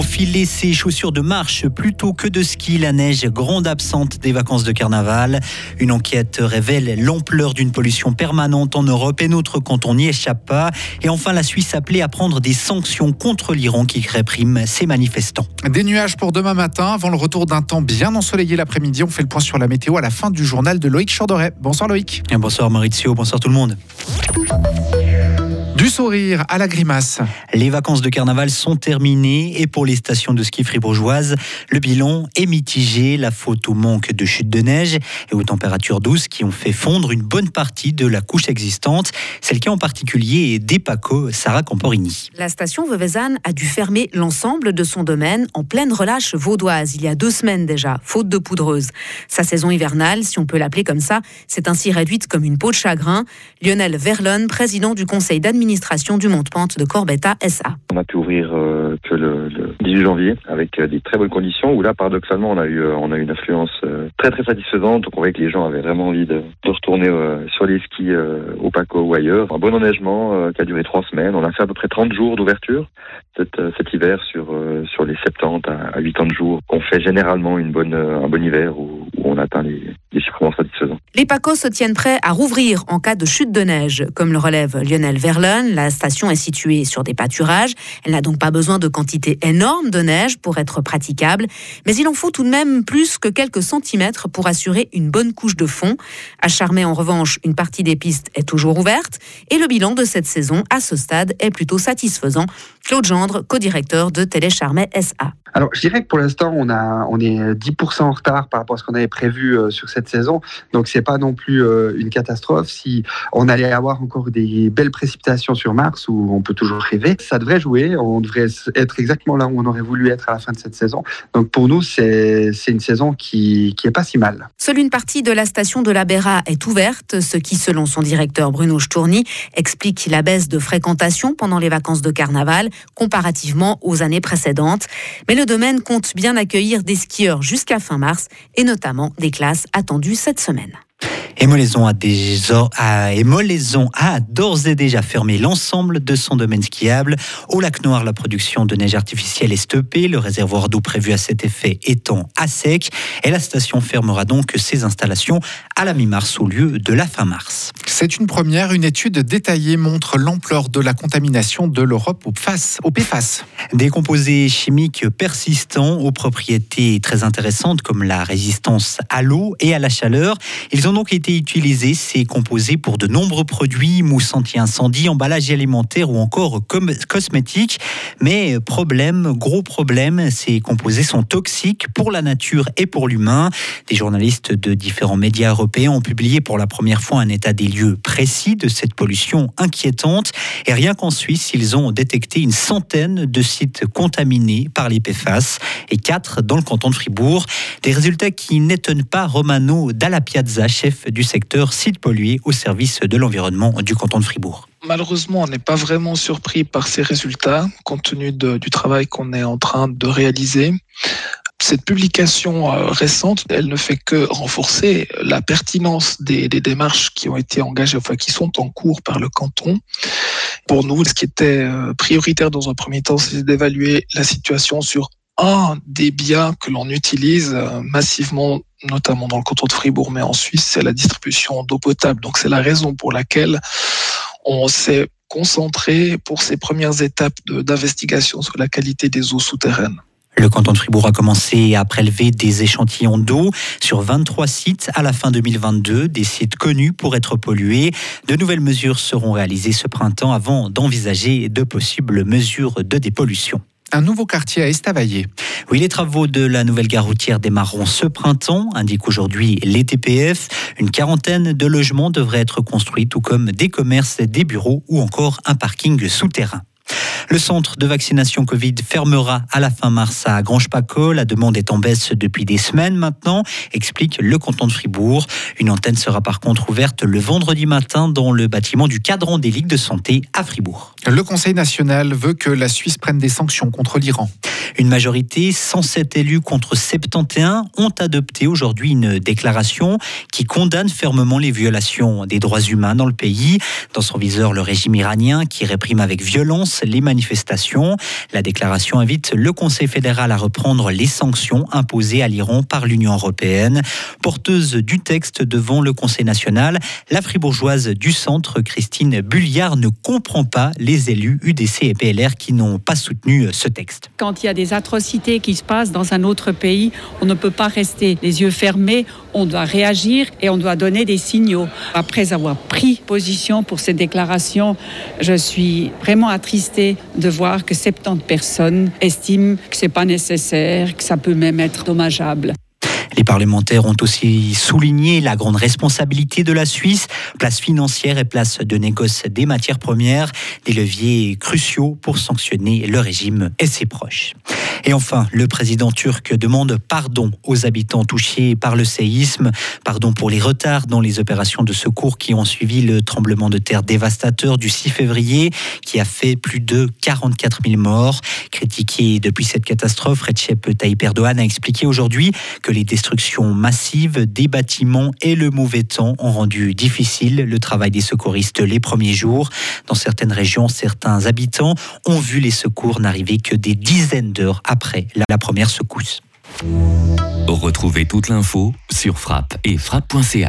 Enfiler ses chaussures de marche plutôt que de ski, la neige grande absente des vacances de carnaval. Une enquête révèle l'ampleur d'une pollution permanente en Europe et notre canton n'y échappe pas. Et enfin, la Suisse appelée à prendre des sanctions contre l'Iran qui réprime ses manifestants. Des nuages pour demain matin, avant le retour d'un temps bien ensoleillé l'après-midi. On fait le point sur la météo à la fin du journal de Loïc Chordoret. Bonsoir Loïc. Et bonsoir Maurizio, bonsoir tout le monde. Du sourire à la grimace. Les vacances de carnaval sont terminées et pour les stations de ski fribourgeoises, le bilan est mitigé. La faute au manque de chute de neige et aux températures douces qui ont fait fondre une bonne partie de la couche existante. C'est le cas en particulier d'Epaco, Sarah Camporini. La station Veuvezane a dû fermer l'ensemble de son domaine en pleine relâche vaudoise il y a deux semaines déjà, faute de poudreuse. Sa saison hivernale, si on peut l'appeler comme ça, s'est ainsi réduite comme une peau de chagrin. Lionel Verlon, président du conseil d'administration du Monte-Pente de Corbetta SA. On a pu ouvrir euh, que le, 18 janvier avec euh, des très bonnes conditions où là paradoxalement on a eu euh, on a eu une affluence très très satisfaisante donc on voyait que les gens avaient vraiment envie de, retourner sur les skis au Paco ou ailleurs. Un bon enneigement qui a duré trois semaines. On a fait à peu près 30 jours d'ouverture cet, hiver sur sur les 70 à, 80 jours. On fait généralement une bonne un bon hiver où, on atteint les, les satisfaisants. Les Pacos se tiennent prêts à rouvrir en cas de chute de neige, comme le relève Lionel Verlon. La station est située sur des pâturages. Elle n'a donc pas besoin de quantité énorme de neige pour être praticable, mais il en faut tout de même plus que quelques centimètres pour assurer une bonne couche de fond. À Charmey, en revanche, une partie des pistes est toujours ouverte et le bilan de cette saison, à ce stade, est plutôt satisfaisant. Claude Gendre, co-directeur de Télé Charmey SA. Alors, je dirais que pour l'instant, on, on est 10% en retard par rapport à ce qu'on avait prévu euh, sur cette saison. Donc, c'est pas non plus euh, une catastrophe. Si on allait avoir encore des belles précipitations sur Mars, où on peut toujours rêver, ça devrait jouer. On devrait être exactement là où on aurait voulu être à la fin de cette saison. Donc, pour nous, c'est une saison qui, qui est pas si mal. Seule une partie de la station de la Béra est ouverte, ce qui, selon son directeur Bruno Stourny, explique la baisse de fréquentation pendant les vacances de carnaval comparativement aux années précédentes. Mais le domaine compte bien accueillir des skieurs jusqu'à fin mars et notamment des classes attendues cette semaine. Et Molaison a, a d'ores et déjà fermé l'ensemble de son domaine skiable. Au lac Noir, la production de neige artificielle est stoppée, le réservoir d'eau prévu à cet effet étant à sec. Et la station fermera donc ses installations à la mi-mars au lieu de la fin mars. C'est une première. Une étude détaillée montre l'ampleur de la contamination de l'Europe au, au PFAS. Des composés chimiques persistants aux propriétés très intéressantes comme la résistance à l'eau et à la chaleur. Ils ont donc été utilisés ces composés pour de nombreux produits, mousse anti-incendie, emballage alimentaire ou encore cosmétiques. Mais problème, gros problème, ces composés sont toxiques pour la nature et pour l'humain. Des journalistes de différents médias européens ont publié pour la première fois un état des lieux précis de cette pollution inquiétante. Et rien qu'en Suisse, ils ont détecté une centaine de sites contaminés par les et quatre dans le canton de Fribourg. Des résultats qui n'étonnent pas Romano Dalla Piazza, chef du secteur site pollué au service de l'environnement du canton de Fribourg. Malheureusement, on n'est pas vraiment surpris par ces résultats, compte tenu du travail qu'on est en train de réaliser. Cette publication euh, récente, elle ne fait que renforcer la pertinence des, démarches qui ont été engagées, enfin qui sont en cours par le canton. Pour nous, ce qui était euh, prioritaire dans un premier temps, c'est d'évaluer la situation sur un des biens que l'on utilise euh, massivement notamment dans le canton de Fribourg, mais en Suisse, c'est la distribution d'eau potable. Donc c'est la raison pour laquelle on s'est concentré pour ces premières étapes d'investigation sur la qualité des eaux souterraines. Le canton de Fribourg a commencé à prélever des échantillons d'eau sur 23 sites à la fin 2022, des sites connus pour être pollués. De nouvelles mesures seront réalisées ce printemps avant d'envisager de possibles mesures de dépollution un nouveau quartier à Estavayer. Oui, les travaux de la nouvelle gare routière démarreront ce printemps, indique aujourd'hui les TPF. Une quarantaine de logements devraient être construits, tout comme des commerces, des bureaux ou encore un parking souterrain. Le centre de vaccination Covid fermera à la fin mars à Grange-Paco. La demande est en baisse depuis des semaines maintenant, explique le canton de Fribourg. Une antenne sera par contre ouverte le vendredi matin dans le bâtiment du cadran des ligues de santé à Fribourg. Le Conseil national veut que la Suisse prenne des sanctions contre l'Iran. Une majorité, 107 élus contre 71, ont adopté aujourd'hui une déclaration qui condamne fermement les violations des droits humains dans le pays. Dans son viseur, le régime iranien qui réprime avec violence les manifestations. La déclaration invite le Conseil fédéral à reprendre les sanctions imposées à l'Iran par l'Union européenne. Porteuse du texte devant le Conseil national, la fribourgeoise du centre, Christine Bulliard, ne comprend pas les élus UDC et PLR qui n'ont pas soutenu ce texte. Quand il y a atrocités qui se passent dans un autre pays, on ne peut pas rester les yeux fermés, on doit réagir et on doit donner des signaux. Après avoir pris position pour cette déclaration, je suis vraiment attristée de voir que 70 personnes estiment que ce n'est pas nécessaire, que ça peut même être dommageable. Les parlementaires ont aussi souligné la grande responsabilité de la Suisse, place financière et place de négoce des matières premières, des leviers cruciaux pour sanctionner le régime et ses proches. Et enfin, le président turc demande pardon aux habitants touchés par le séisme, pardon pour les retards dans les opérations de secours qui ont suivi le tremblement de terre dévastateur du 6 février, qui a fait plus de 44 000 morts. Critiqué depuis cette catastrophe, Recep Tayyip Erdogan a expliqué aujourd'hui que les destructions massives des bâtiments et le mauvais temps ont rendu difficile le travail des secouristes les premiers jours. Dans certaines régions, certains habitants ont vu les secours n'arriver que des dizaines d'heures après la première secousse. Retrouvez toute l'info sur frappe et frappe.ch.